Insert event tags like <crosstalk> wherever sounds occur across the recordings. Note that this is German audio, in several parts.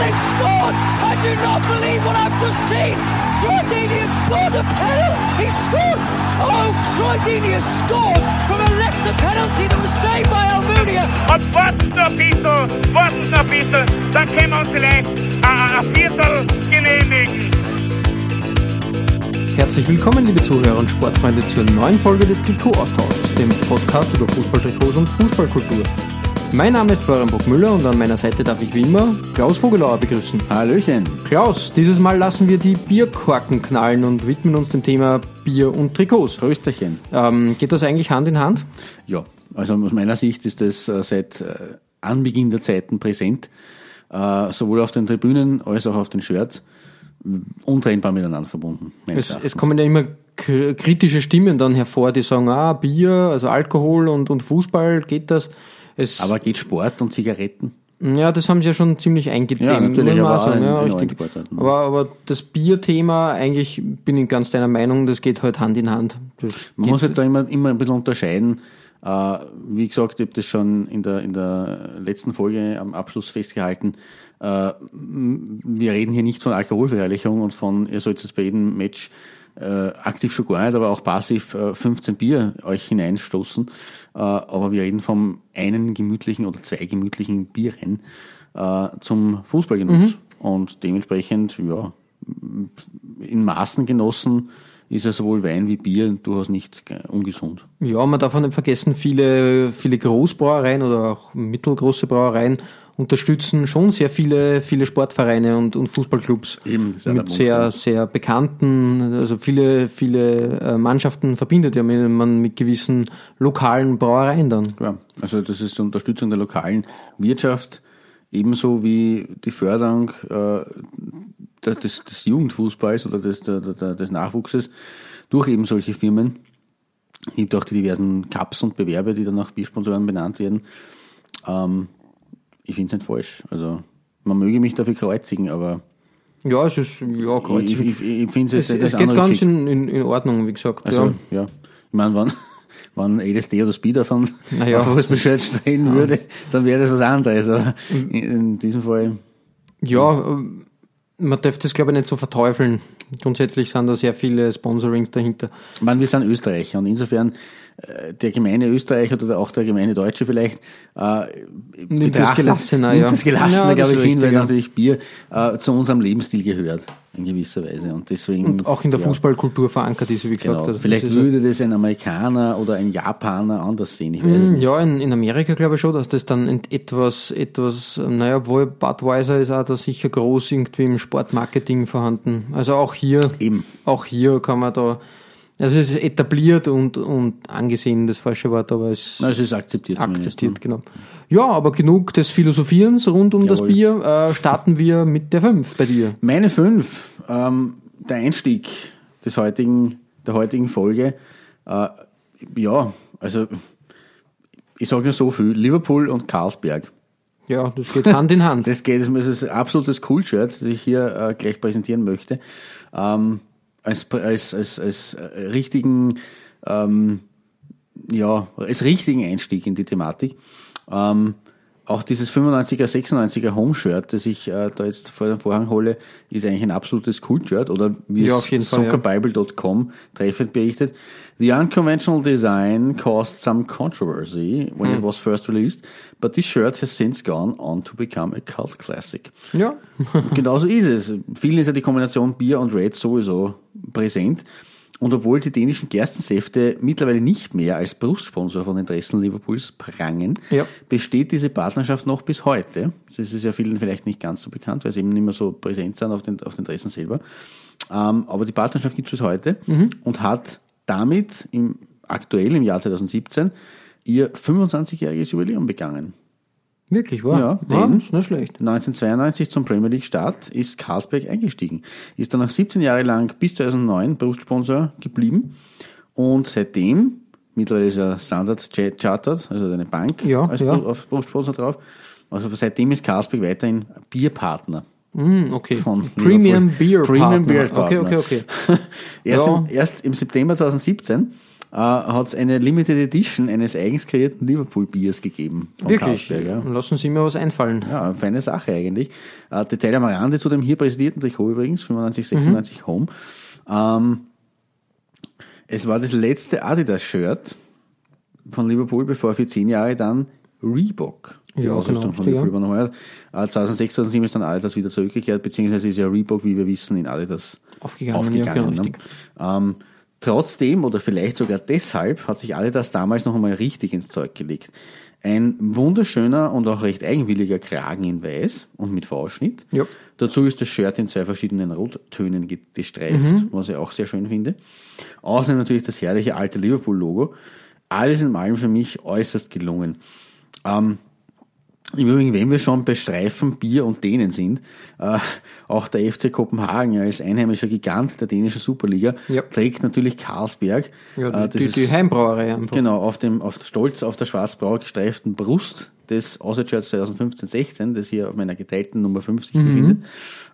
they've scored! I do not believe what I've just seen! Troy Deeney has scored a penalty! He scored! Oh, Troy Deeney has scored from a Leicester penalty that was saved by Almunia! Ein bisschen, dann können wir uns vielleicht äh, ein Viertel genehmigen. Herzlich willkommen, liebe Zuhörer und Sportfreunde, zur neuen Folge des Trikot-Austauschs, dem Podcast über Fußballtrikots und Fußballkultur. Mein Name ist Florian Bockmüller und an meiner Seite darf ich wie immer Klaus Vogelauer begrüßen. Hallöchen. Klaus, dieses Mal lassen wir die Bierkorken knallen und widmen uns dem Thema Bier und Trikots. Prösterchen. Ähm, geht das eigentlich Hand in Hand? Ja, also aus meiner Sicht ist das äh, seit äh, Anbeginn der Zeiten präsent, äh, sowohl auf den Tribünen als auch auf den Shirts, untrennbar miteinander verbunden. Es, es kommen ja immer kritische Stimmen dann hervor, die sagen, ah, Bier, also Alkohol und, und Fußball, geht das? Es, Aber geht Sport und Zigaretten? Ja, das haben sie ja schon ziemlich eingedämmt. Ja, natürlich, aber in- ja, richtig. Aber, aber das Bierthema, eigentlich bin ich ganz deiner Meinung, das geht halt Hand in Hand. Das Man muss halt da immer, immer ein bisschen unterscheiden. Äh, wie gesagt, ich habe das schon in der, in der letzten Folge am Abschluss festgehalten. Äh, wir reden hier nicht von Alkoholverherrlichung und von, ihr sollt jetzt bei jedem Match äh, aktiv schon gar nicht, aber auch passiv äh, 15 Bier euch hineinstoßen. Äh, aber wir reden vom einen gemütlichen oder zwei gemütlichen Bieren äh, zum Fußballgenuss. Und dementsprechend, ja, in Maßen genossen ist ja sowohl Wein wie Bier durchaus nicht ungesund. ja, man darf auch nicht vergessen, viele, viele Großbrauereien oder auch mittelgroße Brauereien unterstützen schon sehr viele, viele Sportvereine und, und Fußballclubs Eben, ja mit sehr, sehr bekannten, also viele, viele äh, Mannschaften verbindet ja mit- man mit gewissen lokalen Brauereien dann. Ja, also das ist die Unterstützung der lokalen Wirtschaft, ebenso wie die Förderung äh, des, des Jugendfußballs oder des, der, der, des Nachwuchses durch eben solche Firmen. Es gibt auch die diversen Cups und Bewerbe, die dann nach Biersponsoren benannt werden. Ähm, ich finde es nicht falsch. Also man möge mich dafür kreuzigen, aber Ja, es ist, ja, kreuz. ich, ich, ich finde Es, es, es geht ganz in, in, in Ordnung, wie gesagt. Also, ja. ja. Ich meine, wenn, <laughs> wenn LSD oder Speed einem Naja. <laughs> auf Fußballshirt stehen würde, dann wäre das was anderes. Aber in, in diesem Fall, ja, ähm, man darf das, glaube ich, nicht so verteufeln. Grundsätzlich sind da sehr viele Sponsorings dahinter. ich meine, wir sind Österreicher und insofern der gemeine Österreicher oder auch der gemeine Deutsche vielleicht äh, Nimmt das gelassener, nimmt ja. das gelassener, Ja, glaube ich, hin, weil ja. natürlich Bier äh, zu unserem Lebensstil gehört, in gewisser Weise. Und deswegen. Und auch in der Fußballkultur verankert ist, wie gesagt. Genau. Also Vielleicht das würde das ein Amerikaner oder ein Japaner anders sehen. Ich weiß es ja, nicht. ja, in, in Amerika glaube ich schon, dass das dann etwas, etwas, ähm, naja, obwohl Budweiser ist auch da sicher groß irgendwie im Sportmarketing vorhanden. Also auch hier, Eben. auch hier kann man da, also es ist etabliert und, und angesehen, das falsche Wort, aber es Na, es ist akzeptiert. akzeptiert, genau. Ja, aber genug des Philosophierens rund um das Jawohl. Bier. Äh, starten wir mit der 5 bei dir. Meine fünf, ähm, der Einstieg des heutigen, der heutigen Folge, äh, ja, also ich sage nur so viel, Liverpool und Carlsberg. Ja, das geht Hand in Hand. <laughs> Das geht, das ist ein absolutes Cool-Shirt, das ich hier äh, gleich präsentieren möchte. Ähm, als, als, als, als äh, richtigen, ähm, ja, als richtigen Einstieg in die Thematik. Ähm, auch dieses 95er, 96er Home-Shirt, das ich äh, da jetzt vor den Vorhang hole, ist eigentlich ein absolutes Cool-Shirt. Oder wie Ja, es Fall, ja. soccerbible.com treffend berichtet. The unconventional design caused some controversy when Hm. it was first released, but this shirt has since gone on to become a cult classic. Ja, <laughs> Genauso ist es. Vielen ist ja die Kombination Bier und Red sowieso präsent. Und obwohl die dänischen Gerstensäfte mittlerweile nicht mehr als Brustsponsor von Interessen Liverpools prangen, Ja. besteht diese Partnerschaft noch bis heute. Das ist ja vielen vielleicht nicht ganz so bekannt, weil sie eben nicht mehr so präsent sind auf den, auf den Dressen selber. Ähm, aber die Partnerschaft gibt es bis heute und hat damit im, aktuell im Jahr 2017 ihr 25-jähriges Jubiläum begangen. Wirklich, war? Ja, eben. ist nicht schlecht. 1992 zum Premier League Start ist Carlsberg eingestiegen. Ist dann noch 17 Jahre lang bis 2009 Brustsponsor geblieben und seitdem, mittlerweile ist er Standard Chartered, also eine Bank Ja, als ja. Brustsponsor drauf. Also seitdem ist Carlsberg weiterhin Bierpartner. Hm, okay. Von Premium. Beer Premium Partner. Beer Okay, Partner. okay, okay. <laughs> Erst, Ja. im, erst im September 2017 äh, hat es eine Limited Edition eines eigens kreierten Liverpool-Biers gegeben. Von Wirklich. Carlsberg, ja. Lassen Sie mir was einfallen. Ja, eine feine Sache eigentlich. Äh, Detail am Rande zu dem hier präsentierten Trikot übrigens, 95, 96 Mhm. Home. Ähm, es war das letzte Adidas-Shirt von Liverpool, bevor für zehn Jahre dann Reebok die Ja, Ausrüstung genau, von ja. Liverpool übernommen hat. Äh, 2006, 2007 ist dann Adidas wieder zurückgekehrt, beziehungsweise ist ja Reebok, wie wir wissen, in Adidas Aufgegangen, ja, aufgegangen. genau, ne? ähm, trotzdem oder vielleicht sogar deshalb hat sich Adidas damals noch einmal richtig ins Zeug gelegt. Ein wunderschöner und auch recht eigenwilliger Kragen in weiß und mit V-Schnitt. Ja. Dazu ist das Shirt in zwei verschiedenen Rottönen ge- gestreift, Mhm. was ich auch sehr schön finde. Außerdem natürlich das herrliche alte Liverpool-Logo. Alles in allem für mich äußerst gelungen. Ähm, im Übrigen, wenn wir schon bei Streifen, Bier und Dänen sind, äh, auch der FC Kopenhagen als einheimischer Gigant der dänischen Superliga Ja. trägt natürlich Carlsberg. Ja, Äh, die, die, die Heimbrauerei einfach. Genau, auf dem auf stolz auf der schwarzblau gestreiften Brust des Auswärtshirts 2015-16, das hier auf meiner geteilten Nummer 5 sich Mhm. befindet.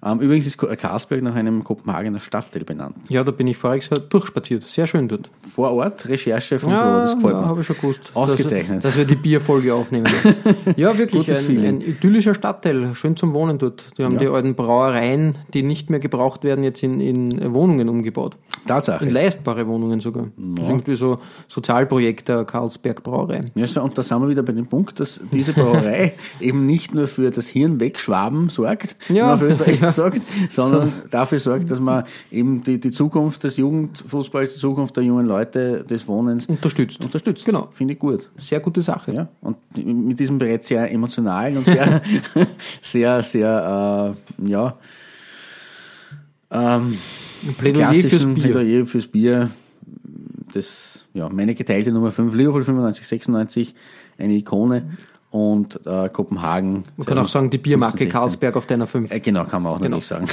Ähm, übrigens ist Carlsberg nach einem Kopenhagener Stadtteil benannt. Ja, da bin ich voriges Jahr durchspaziert. Sehr schön dort. Vor Ort, Recherche von Ja, das gefällt ja habe ich schon gewusst. Ausgezeichnet. Dass, dass wir die Bierfolge aufnehmen. <laughs> ja, wirklich. Ein, ein idyllischer Stadtteil. Schön zum Wohnen dort. Die haben Ja. die alten Brauereien, die nicht mehr gebraucht werden, jetzt in, in Wohnungen umgebaut. Tatsache. In leistbare Wohnungen sogar. Das ist irgendwie so Sozialprojekt der Karlsberg Brauerei. Ja, so, und da sind wir wieder bei dem Punkt, dass diese Brauerei <laughs> eben nicht nur für das Hirn wegschwaben sorgt, Ja, man auf Österreich <laughs> ja. Sagt, <laughs> sondern dafür sorgt, dass man eben die, die Zukunft des Jugendfußballs, die Zukunft der jungen Leute, des Wohnens Unterstützt. unterstützt. Genau. Finde ich gut. Sehr gute Sache. Ja, und mit diesem bereits sehr emotionalen und sehr, <laughs> <laughs> sehr, sehr, äh, ja, ähm, Plädoyer fürs Bier. Plädoyer fürs Bier. Das, ja, meine geteilte Nummer 5, Liverpool 95, 96, eine Ikone und äh, Kopenhagen. Man kann auch sagen, die Biermarke 15, 16. Karlsberg auf deiner 5. Äh, genau, kann man auch Genau. natürlich sagen.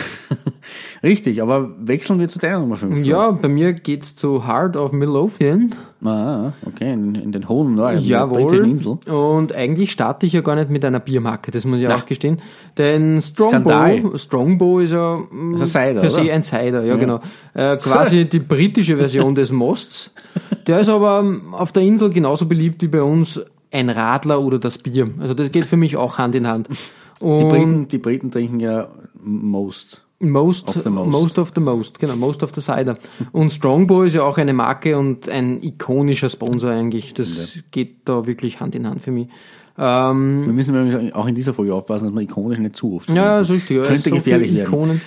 <laughs> Richtig, aber wechseln wir zu deiner Nummer 5. Ja, bei mir geht's zu Heart of Midlothian. Ah, okay, in, in den hohen Norden der Jawohl. britischen Insel. Und eigentlich starte ich ja gar nicht mit einer Biermarke, das muss ich auch gestehen. Denn Skandal. Strongbow, Strongbow ist ja mm, Ist ein Cider, per se ein Cider, ja, genau. Äh, <laughs> quasi die britische Version des Mosts. Der ist aber ähm, auf der Insel genauso beliebt wie bei uns ein Radler oder das Bier. Also das geht für mich auch Hand in Hand. Die Und Briten, die Briten trinken ja most. Most Of the most. most of the most, genau, most of the cider. Und Strongbow ist ja auch eine Marke und ein ikonischer Sponsor eigentlich. Das geht da wirklich Hand in Hand für mich. Ähm, Wir müssen übrigens auch in dieser Folge aufpassen, dass man ikonisch nicht zu oft ja, ist richtig. ja, Könnte so gefährlich werden. Ikonen.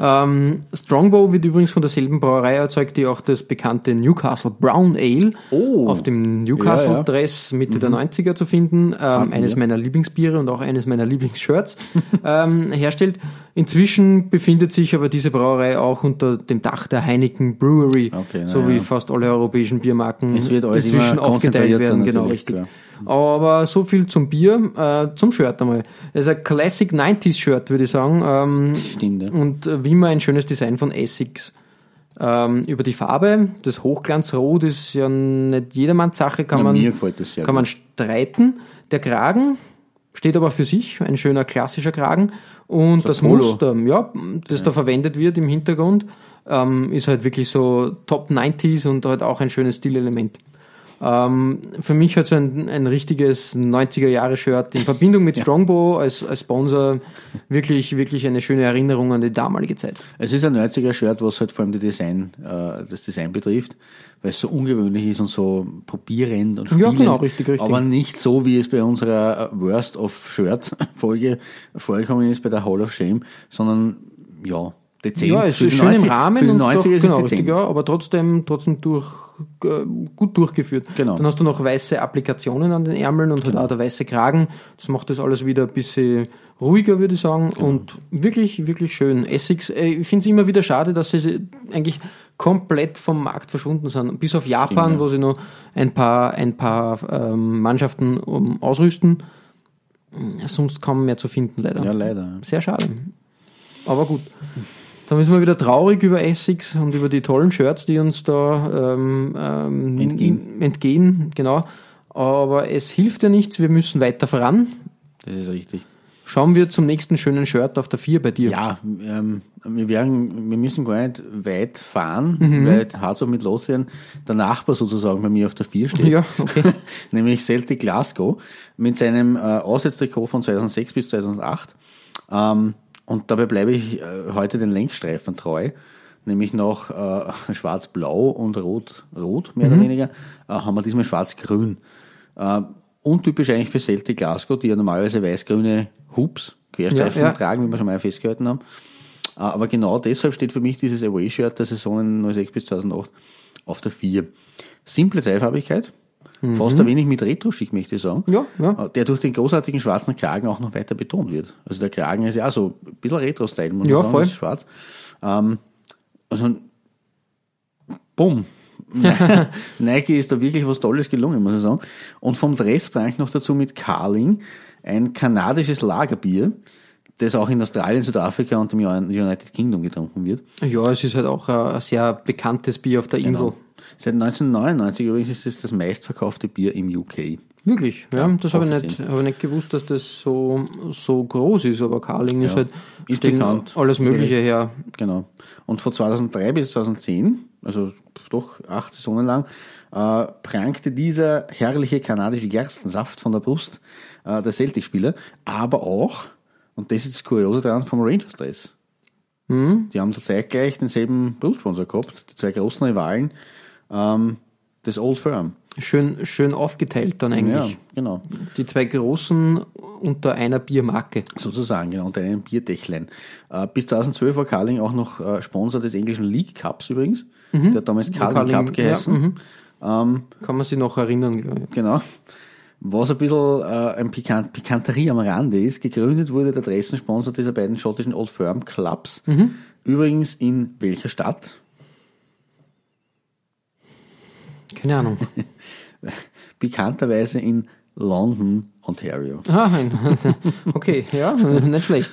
ähm, Strongbow wird übrigens von derselben Brauerei erzeugt, die auch das bekannte Newcastle Brown Ale Oh. auf dem Ja, Mhm. Newcastle-Dress Mitte der 90er zu finden. Ähm, eines meiner Lieblingsbiere und auch eines meiner Lieblingsshirts <laughs> ähm, herstellt. Inzwischen befindet sich aber diese Brauerei auch unter dem Dach der Heineken Brewery, Okay, so ja. wie fast alle europäischen Biermarken Es wird alles inzwischen aufgeteilt werden. Genau, richtig. klar. Aber so viel zum Bier, äh, zum Shirt einmal. Es ist ein Classic 90s Shirt, würde ich sagen. Ähm, Stimmt, ja. und äh, wie immer ein schönes Design von Essex. Ähm, über die Farbe, das Hochglanzrot ist ja nicht jedermanns Sache, kann Na, man, kann man streiten. Der Kragen steht aber für sich, ein schöner klassischer Kragen. Und das Polo. Muster, ja, das da verwendet wird im Hintergrund, ähm, ist halt wirklich so Top 90s und halt auch ein schönes Stilelement. Ähm, für mich hat so ein, ein richtiges 90er-Jahre-Shirt in Verbindung mit Strongbow als, als Sponsor wirklich, wirklich eine schöne Erinnerung an die damalige Zeit. Es ist ein 90er-Shirt, was halt vor allem die Design, äh, das Design betrifft, weil es so ungewöhnlich ist und so probierend und Ja, spielend. genau, richtig, richtig. Aber nicht so, wie es bei unserer äh, Worst of Shirt-Folge <laughs> vorgekommen ist bei der Hall of Shame, sondern ja, dezent. Ja, es ist schön 90 im Rahmen Für die und 90er doch, ist genau, es richtig, ja, aber trotzdem, trotzdem durch, äh, gut durchgeführt. Genau. Dann hast du noch weiße Applikationen an den Ärmeln und halt auch der weiße Kragen. Das macht das alles wieder ein bisschen ruhiger, würde ich sagen. Genau. Und wirklich, wirklich schön. Essex, äh, ich finde es immer wieder schade, dass sie eigentlich komplett vom Markt verschwunden sind. Bis auf Japan, Stimmt, wo sie noch ein paar, ein paar ähm, Mannschaften um, ausrüsten. sonst kaum mehr zu finden, leider. Ja, leider. Sehr schade. Aber gut. Dann sind wir wieder traurig über Essex und über die tollen Shirts, die uns da ähm, ähm, Entgehen. entgehen. Genau. Aber es hilft ja nichts, wir müssen weiter voran. Das ist richtig. Schauen wir zum nächsten schönen Shirt auf der 4 bei dir. Ja, ähm, wir, werden, wir müssen gar nicht weit fahren, weil hart auch mit loswerden. Der Nachbar sozusagen bei mir auf der 4 steht. Ja, okay. <laughs> nämlich Celtic Glasgow mit seinem äh, Auswärtstrikot von 2006 bis 2008. Ähm, und dabei bleibe ich äh, heute den Längsstreifen treu, nämlich noch äh, schwarz-blau und rot-rot, mehr oder weniger, äh, haben wir diesmal schwarz-grün. Äh, untypisch eigentlich für Celtic Glasgow, die ja normalerweise weiß-grüne Hoops, Querstreifen Ja, ja. tragen, wie wir schon mal festgehalten haben. Äh, Aber genau deshalb steht für mich dieses Away-Shirt der Saisonen 06 bis 2008 auf der 4. Simple Zweifarbigkeit, fast ein wenig mit Retro-Schick, möchte ich sagen. Mhm. Ja, ja. Äh, Der durch den großartigen schwarzen Kragen auch noch weiter betont wird. Also der Kragen ist ja auch so ein bisschen Retro-Style, muss man Ja, sagen, voll. ist schwarz. Ähm, also, bumm. <laughs> Nike ist da wirklich was Tolles gelungen, muss ich sagen. Und vom Dressbereich noch dazu mit Carling, ein kanadisches Lagerbier, das auch in Australien, Südafrika und im United Kingdom getrunken wird. Ja, es ist halt auch ein, ein sehr bekanntes Bier auf der Insel. Seit 1999 übrigens ist es das meistverkaufte Bier im UK. Wirklich, ja, das habe ich, nicht, habe ich nicht gewusst, dass das so, so groß ist, aber Carling ist Ja, halt, ist bekannt. alles Mögliche her. Genau. Und von 2003 bis 2010, also doch acht Saisonen lang, äh, prangte dieser herrliche kanadische Gerstensaft von der Brust äh, der Celtic-Spieler, aber auch, und das ist das Kuriose daran, vom Rangers-Dress. Mhm. Die haben da zeitgleich denselben Brustsponsor gehabt, die zwei großen Rivalen ähm, des Old Firm. Schön, schön aufgeteilt dann Ja, eigentlich. genau. Die zwei großen unter einer Biermarke. Sozusagen, genau, unter einem Bierdächlein. Äh, bis 2012 war Carling auch noch äh, Sponsor des englischen League Cups übrigens. Der hat damals Carling, Carling, Cup geheißen. ja, mhm. Kann man sich noch erinnern. ich. Genau. Was ein bisschen äh, ein Pikant Pikanterie am Rande ist, gegründet wurde der Dressensponsor dieser beiden schottischen Old Firm Clubs. Übrigens in welcher Stadt? Keine Ahnung. <laughs> Bekannterweise in London, Ontario. Ah, <laughs> okay, ja, <laughs> nicht schlecht.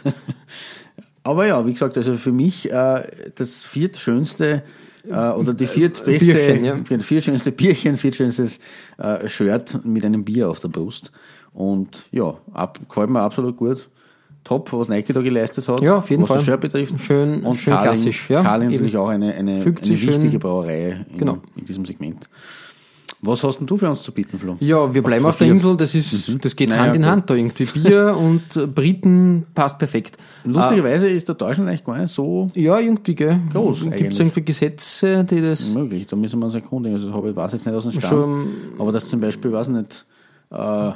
Aber ja, wie gesagt, also für mich äh, das viertschönste äh, oder die viertbeste, Bierchen, ja. viertschönste Bierchen, viertschönstes äh, Shirt mit einem Bier auf der Brust. Und ja, ab, gefällt mir absolut gut. Top, was Nike da geleistet hat. Ja, auf jeden was Fall. das Shirt betrifft. Schön- Und schön Carling, klassisch, ja, Carling eben. natürlich auch eine, eine, eine schön- wichtige Brauerei in, Genau. in diesem Segment. Was hast denn du für uns zu bieten, Flo? Ja, wir bleiben auf der vier. Insel, das ist, das geht Naja, Hand in gut. Hand da irgendwie. Bier <laughs> und äh, Briten passt perfekt. Lustigerweise ist der Deutschland eigentlich gar nicht so Ja, irgendwie, gell? Groß Gibt es irgendwie Gesetze, die das möglich. Da müssen wir uns erkundigen. Also, habe ich weiß jetzt nicht aus dem Stand. Schon- aber das zum Beispiel, weiß ich nicht, äh,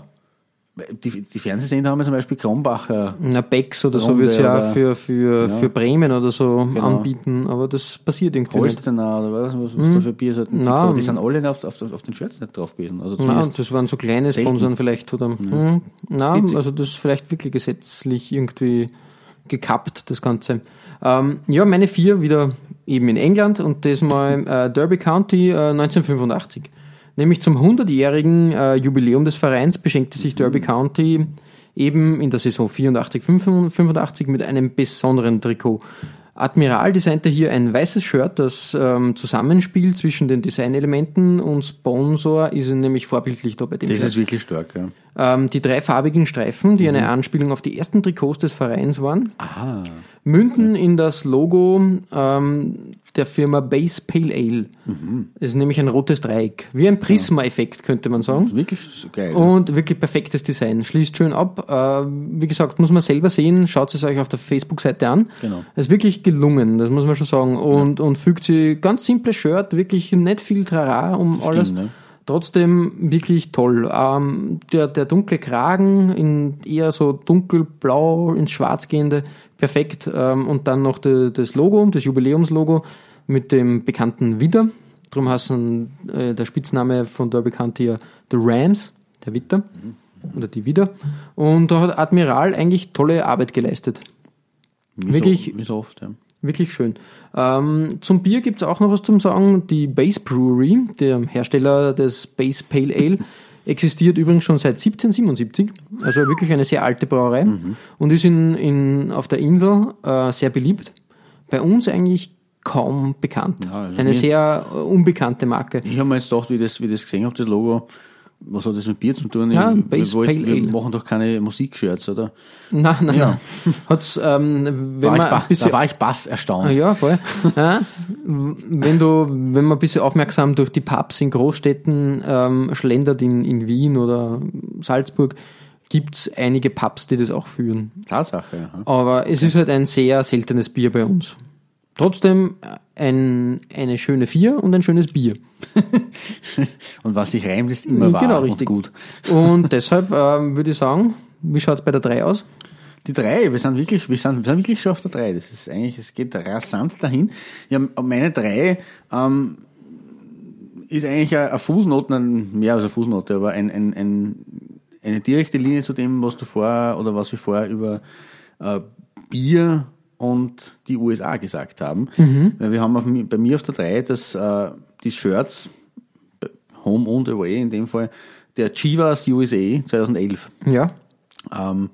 die, die Fernsehsender haben ja zum Beispiel Kronbacher. Na, Becks oder so Runde wird es ja oder- für, für, Ja. für Bremen oder so Genau. anbieten, aber das passiert irgendwie nicht. Holstener oder was, was, was da für gibt. Na, Aber die sind alle auf, auf, auf den Shirts nicht drauf gewesen. Also zumindest das waren so kleine selten. Sponsoren vielleicht oder hm, na, Witzig. also das ist vielleicht wirklich gesetzlich irgendwie gekappt, das Ganze. Ähm, ja, meine vier wieder eben in England und das mal äh, Derby County äh, 1985. Nämlich zum 100-jährigen äh, Jubiläum des Vereins beschenkte sich Derby County eben in der Saison 84, 85 mit einem besonderen Trikot. Admiral designte hier ein weißes Shirt, das ähm, Zusammenspiel zwischen den Designelementen und Sponsor ist nämlich vorbildlich da bei dem das Shirt. ist wirklich stark. Ja. Ähm, die dreifarbigen Streifen, die eine Anspielung auf die ersten Trikots des Vereins waren, Aha. münden in das Logo ähm, der Firma Base Pale Ale. Es ist nämlich ein rotes Dreieck. Wie ein Prisma-Effekt, könnte man sagen. Wirklich so geil. Und wirklich perfektes Design. Schließt schön ab. Äh, wie gesagt, muss man selber sehen. Schaut es euch auf der Facebook-Seite an. Genau. Es ist wirklich gelungen, das muss man schon sagen. Und, und fügt sie ganz simples Shirt, wirklich nicht viel Trara um alles. ne? Trotzdem wirklich toll. Ähm, der, der dunkle Kragen in eher so dunkelblau ins Schwarz gehende, perfekt. Ähm, und dann noch de, das Logo, das Jubiläumslogo mit dem bekannten Widder. Darum heißen äh, der Spitzname von Derby County ja The Rams, der Witter. Oder die Widder. Und da hat Admiral eigentlich tolle Arbeit geleistet. Wie wirklich- So, so oft, ja. Wirklich schön. Ähm, zum Bier gibt's auch noch was zum Sagen. Die Base Brewery, der Hersteller des Base Pale Ale, <laughs> Existiert übrigens schon seit 1777, also wirklich eine sehr alte Brauerei und ist in, in, auf der Insel äh, sehr beliebt. Bei uns eigentlich kaum bekannt. Ja, also eine sehr äh, unbekannte Marke. Ich habe mir jetzt gedacht, wie das, wie das gesehen habe, das Logo, was hat das mit Bier zu tun? Ja, wir, Base wollten- Pale Ale. wir machen doch keine Musikshirts, oder? Nein, nein, Ja. nein. Hat's, ähm, wenn War man ich, bisschen da war ich bass erstaunt. Ah, Ja, voll. Ja, wenn du, wenn man ein bisschen aufmerksam durch die Pubs in Großstädten ähm, schlendert, in, in Wien oder Salzburg, gibt's einige Pubs, die das auch führen. Tatsache, ja. Aber es ist halt ein sehr seltenes Bier bei uns. Trotzdem ein, eine schöne Vier und ein schönes Bier. <laughs> Und was sich reimt, ist immer wahr genau, richtig. und gut. Und <laughs> deshalb ähm, würde ich sagen, wie schaut's bei der 3 aus? Die drei, wir sind wirklich, wir sind, wir sind wirklich schon auf der drei. Das ist eigentlich, es geht rasant dahin. Ja, meine drei ähm, ist eigentlich eine Fußnote, mehr als eine Fußnote, aber ein, ein, ein, eine direkte Linie zu dem, was du vorher oder was wir vorher über äh, Bier und die USA gesagt haben. Weil wir haben auf, bei mir auf der drei dass äh, die Shirts, Home und Away in dem Fall, der Chivas USA 2011. Ja. Ähm,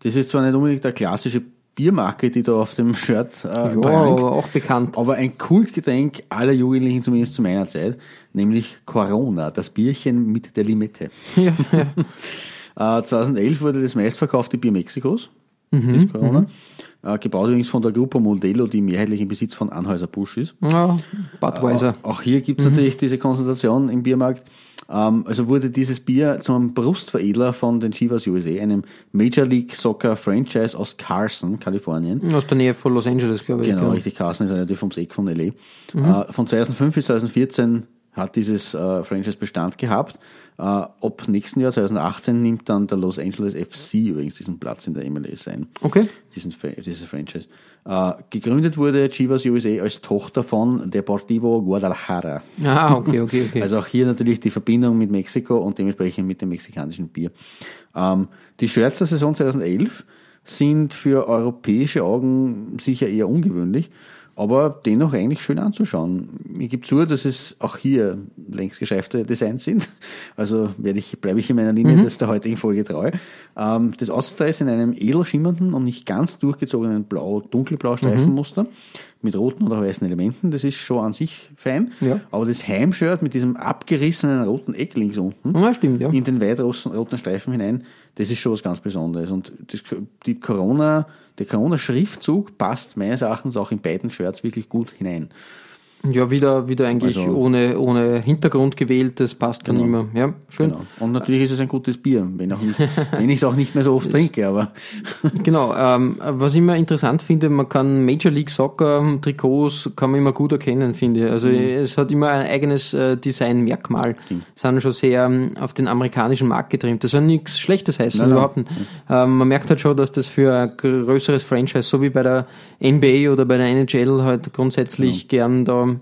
das ist zwar nicht unbedingt eine klassische Biermarke, die da auf dem Shirt äh, Ja, prangt, aber auch bekannt. aber ein Kultgetränk aller Jugendlichen, zumindest zu meiner Zeit, nämlich Corona, das Bierchen mit der Limette. Ja, ja. <laughs> Äh, 2011 wurde das meistverkaufte Bier Mexikos, Mhm, Corona. Äh, gebaut übrigens von der Gruppe Modelo, die mehrheitlich im Besitz von Anheuser-Busch ist. ja Budweiser. Auch hier gibt es natürlich diese Konzentration im Biermarkt. Ähm, also wurde dieses Bier zum Brustveredler von den Chivas USA, einem Major League Soccer Franchise aus Carson, Kalifornien. Aus der Nähe von Los Angeles, glaube ich. Genau, ja. richtig. Carson ist relativ ums Eck von LA. Äh, von 2005 bis 2014 hat dieses äh, Franchise Bestand gehabt. Äh, ab nächsten Jahr, 2018, nimmt dann der Los Angeles FC übrigens diesen Platz in der MLS ein Okay. diesen, dieses Franchise. Äh, gegründet wurde Chivas USA als Tochter von Deportivo Guadalajara. Ah, okay, okay, okay. Also auch hier natürlich die Verbindung mit Mexiko und dementsprechend mit dem mexikanischen Bier. Ähm, die Shirts der Saison 2011 sind für europäische Augen sicher eher ungewöhnlich, aber dennoch eigentlich schön anzuschauen. Ich gebe zu, dass es auch hier längst gescheifte Designs sind. <laughs> Also werde ich, bleibe ich in meiner Linie des der heutigen Folge treu. Ähm, das Außenteil ist in einem edel schimmernden und nicht ganz durchgezogenen blau, dunkelblau Streifenmuster mit roten oder weißen Elementen. Das ist schon an sich fein. Ja. Aber das Heimshirt mit diesem abgerissenen roten Eck links unten Ja, stimmt, ja. in den weit roten roten Streifen hinein, das ist schon was ganz Besonderes. Und das, die Corona, der Corona-Schriftzug passt meines Erachtens auch in beiden Shirts wirklich gut hinein. Ja, wieder, wieder eigentlich Also- ohne, ohne Hintergrund gewählt, das passt dann immer. Ja, schön. Genau. Und natürlich ist es ein gutes Bier, wenn, auch nicht, <laughs> wenn ich es auch nicht mehr so oft trinke, aber <laughs> Genau, ähm, was ich immer interessant finde, man kann Major League Soccer Trikots kann man immer gut erkennen, finde ich. Also es hat immer ein eigenes äh, Designmerkmal. Sind schon sehr ähm, auf den amerikanischen Markt getrimmt. Das soll nichts Schlechtes heißen, Nein, überhaupt nicht. Ähm, man merkt halt schon, dass das für ein größeres Franchise, so wie bei der NBA oder bei der NHL halt grundsätzlich gern da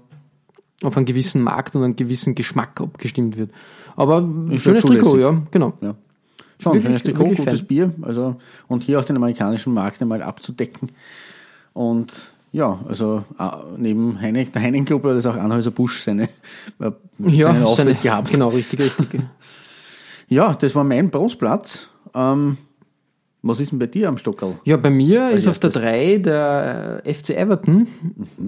auf einen gewissen Markt und einen gewissen Geschmack abgestimmt wird. Aber Ist schönes Trikot, ja, genau. ja. Schon, Wirklich- schönes Trikot, gutes fein. Bier. Also, und hier auch den amerikanischen Markt einmal abzudecken. Und ja, also äh, neben Heine, der Heineken-Gruppe hat es auch Anhäuser Busch seine, äh, Ja, seinen Auftritt seine, gehabt. genau, richtig, richtig. <laughs> Ja, das war mein Brustplatz. Ähm, was ist denn bei dir am Stockerl? Ja, bei mir ist auf der erstes. 3 der äh, FC Everton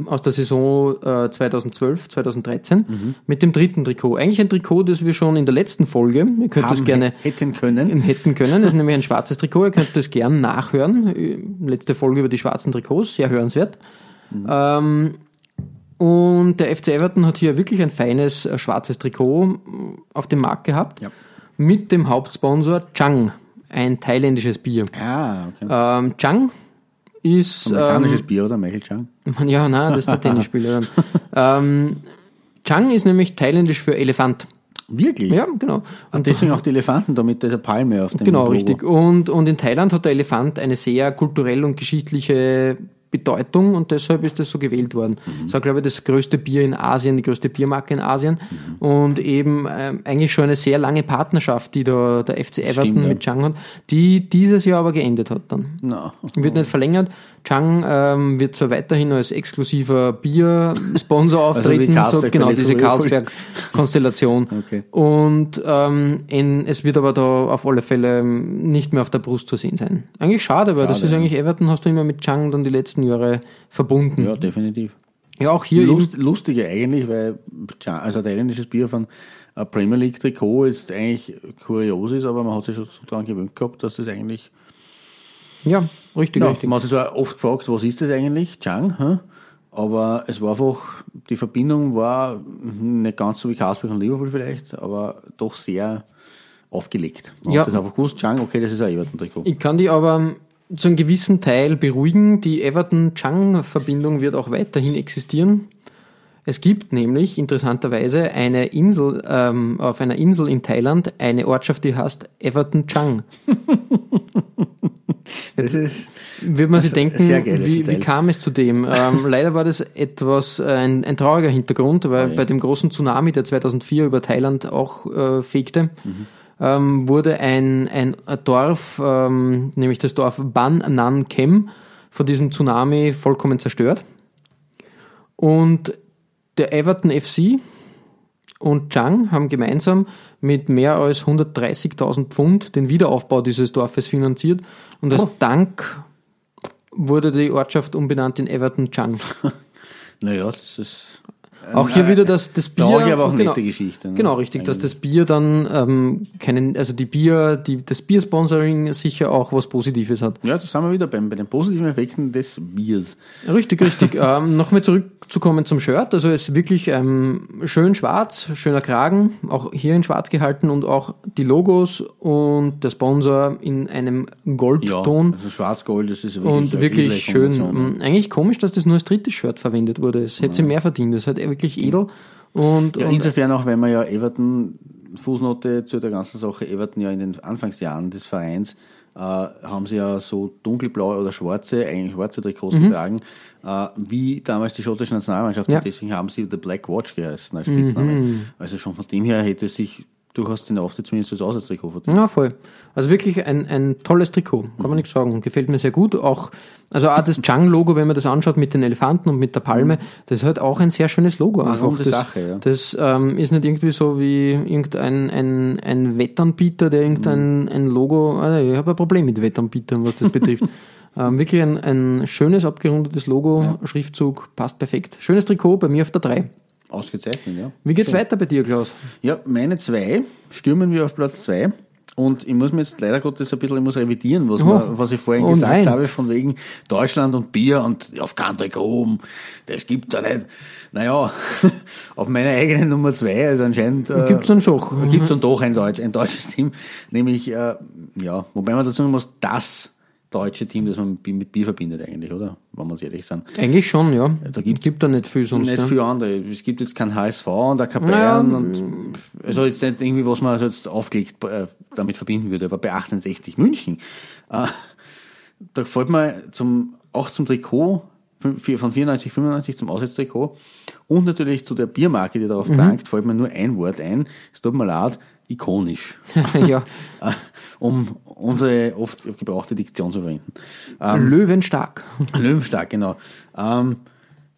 aus der Saison äh, 2012, 2013 mit dem dritten Trikot. Eigentlich ein Trikot, das wir schon in der letzten Folge, ihr könnt das Haben gerne hätten können. <laughs> hätten können. Das ist nämlich ein schwarzes Trikot. Ihr könnt das gern nachhören. Äh, Letzte Folge über die schwarzen Trikots, sehr hörenswert. Ähm, und der FC Everton hat hier wirklich ein feines äh, schwarzes Trikot auf dem Markt gehabt. Ja. Mit dem Hauptsponsor Chang, ein thailändisches Bier. Ah, okay. Ähm, Chang ist. Amerikanisches Ähm, Bier, oder Michael Chang? <laughs> ja, nein, das ist der Tennisspieler. <laughs> ähm, Chang ist nämlich thailändisch für Elefant. Wirklich? Ja, genau. Und deswegen auch die Elefanten da mit dieser Palme auf dem Genau, Logo. richtig. Und, und in Thailand hat der Elefant eine sehr kulturell und geschichtliche Bedeutung und deshalb ist das so gewählt worden. Mhm. Das war, glaube ich, das größte Bier in Asien, die größte Biermarke in Asien Mhm. und eben ähm, eigentlich schon eine sehr lange Partnerschaft, die da der FC Everton Stimmt, mit Chang hat, die dieses Jahr aber geendet hat dann. No. Wird nicht verlängert. Chang ähm, wird zwar weiterhin als exklusiver Biersponsor <laughs> Also auftreten, so, Carlsberg genau diese Leverkusen. Carlsberg-Konstellation. <laughs> Okay. Und ähm, in, es wird aber da auf alle Fälle ähm, nicht mehr auf der Brust zu sehen sein. Eigentlich schade, weil das Schade, ist ja. eigentlich Everton hast du immer mit Chang dann die letzten Jahre verbunden. Ja, definitiv. Ja, auch hier Lust, lustige eigentlich, weil Cha- also ein italienisches Bier von äh, Premier League Trikot jetzt eigentlich kurios ist, aber man hat sich schon so daran gewöhnt gehabt, dass das eigentlich. ja, richtig, Ja, richtig. man hat sich zwar oft gefragt, was ist das eigentlich, Chang, hä? aber es war einfach, die Verbindung war nicht ganz so wie Carlsberg und Liverpool vielleicht, aber doch sehr aufgelegt. Man Ja. hat das einfach gewusst, Chang, okay, das ist ein Everton-Trikot. Ich kann dich aber zu einem gewissen Teil beruhigen. Die Everton-Chang-Verbindung wird auch weiterhin existieren. Es gibt nämlich interessanterweise eine Insel, ähm, auf einer Insel in Thailand, eine Ortschaft, die heißt Everton Chang. <laughs> Das ist, Wird man sich denken, sehr geiles wie, wie kam es zu dem? Ähm, <laughs> leider war das etwas äh, ein, ein trauriger Hintergrund, weil Oh ja. bei dem großen Tsunami, der 2004 über Thailand auch äh, fegte, Mhm. ähm, wurde ein, ein Dorf, ähm, nämlich das Dorf Ban Nan Kem, von diesem Tsunami vollkommen zerstört. Und der Everton FC und Chang haben gemeinsam mit mehr als 130.000 Pfund den Wiederaufbau dieses Dorfes finanziert und als Oh. Dank wurde die Ortschaft umbenannt in Everton Chang. <laughs> naja, das ist. Auch hier wieder das, das Bier. Traurige, aber auch genau, nette Geschichte. ne? Genau, richtig, dass das Bier dann ähm, keinen, also die Bier, die, das Biersponsoring sicher auch was Positives hat. Ja, da sind wir wieder beim, bei den positiven Effekten des Biers. Richtig, richtig. <laughs> ähm, Nochmal zurückzukommen zum Shirt. Also es ist wirklich ähm, schön schwarz, schöner Kragen, auch hier in schwarz gehalten und auch die Logos und der Sponsor in einem Ja, Goldton. also Schwarz-Gold, das ist wirklich Und wirklich schön. Mm, Eigentlich komisch, dass das nur als drittes Shirt verwendet wurde. Es hätte sie mehr verdient. Das ist halt wirklich edel. Und, Ja, und insofern auch, wenn man ja Everton, Fußnote zu der ganzen Sache, Everton ja in den Anfangsjahren des Vereins, haben sie ja so dunkelblaue oder schwarze, eigentlich schwarze Trikots getragen, äh, wie damals die schottische Nationalmannschaft. Mhm. Ja. Und deswegen haben sie The Black Watch geheißen als Spitzname. Mhm. Also schon von dem her hätte es sich durchaus den Auftritt zumindest als Auswärtstrikot verdient. Ja, voll. Also wirklich ein, ein tolles Trikot, kann man nicht sagen. Gefällt mir sehr gut. Auch, also auch das Chang-Logo, wenn man das anschaut mit den Elefanten und mit der Palme, das ist halt auch ein sehr schönes Logo. Einfach. das, Sache, ja. Das ähm, ist nicht irgendwie so wie irgendein ein, ein Wettanbieter, der irgendein ein Logo, also ich habe ein Problem mit Wettanbietern, was das betrifft. <laughs> ähm, wirklich ein, ein schönes, abgerundetes Logo, Schriftzug, passt perfekt. Schönes Trikot, bei mir auf der 3. Ausgezeichnet, ja. Wie geht's weiter bei dir, Klaus? Ja, meine zwei stürmen wir auf Platz zwei. Und ich muss mir jetzt leider Gottes ein bisschen ich muss revidieren, was, Oh. man, was ich vorhin Oh gesagt nein. habe, von wegen Deutschland und Bier und auf kein Trikot oben. Das gibt's ja nicht. Naja, <laughs> auf meiner eigenen Nummer zwei, also anscheinend äh, Gibt's dann schon. gibt's dann doch ein, Deutsch, ein deutsches Team, nämlich, äh, ja, wobei man dazu sagen muss, das deutsche Team, das man mit Bier- verbindet eigentlich, oder? Wenn wir uns ehrlich sind. Eigentlich schon, ja. Da gibt's gibt da nicht viel sonst. Nicht ja. viele andere. Es gibt jetzt kein HSV und auch kein Bayern und also jetzt nicht irgendwie, was man also jetzt aufgelegt äh, damit verbinden würde, aber bei 1860 München, äh, da gefällt mir zum, auch zum Trikot von von 94, 95 zum Auswärtstrikot und natürlich zu der Biermarke, die darauf prangt, fällt mir nur ein Wort ein. Es tut mir leid, ikonisch. <laughs> ja. <laughs> Um unsere oft gebrauchte Diktion zu verwenden. Löwenstark. <laughs> Löwenstark, genau. Ähm,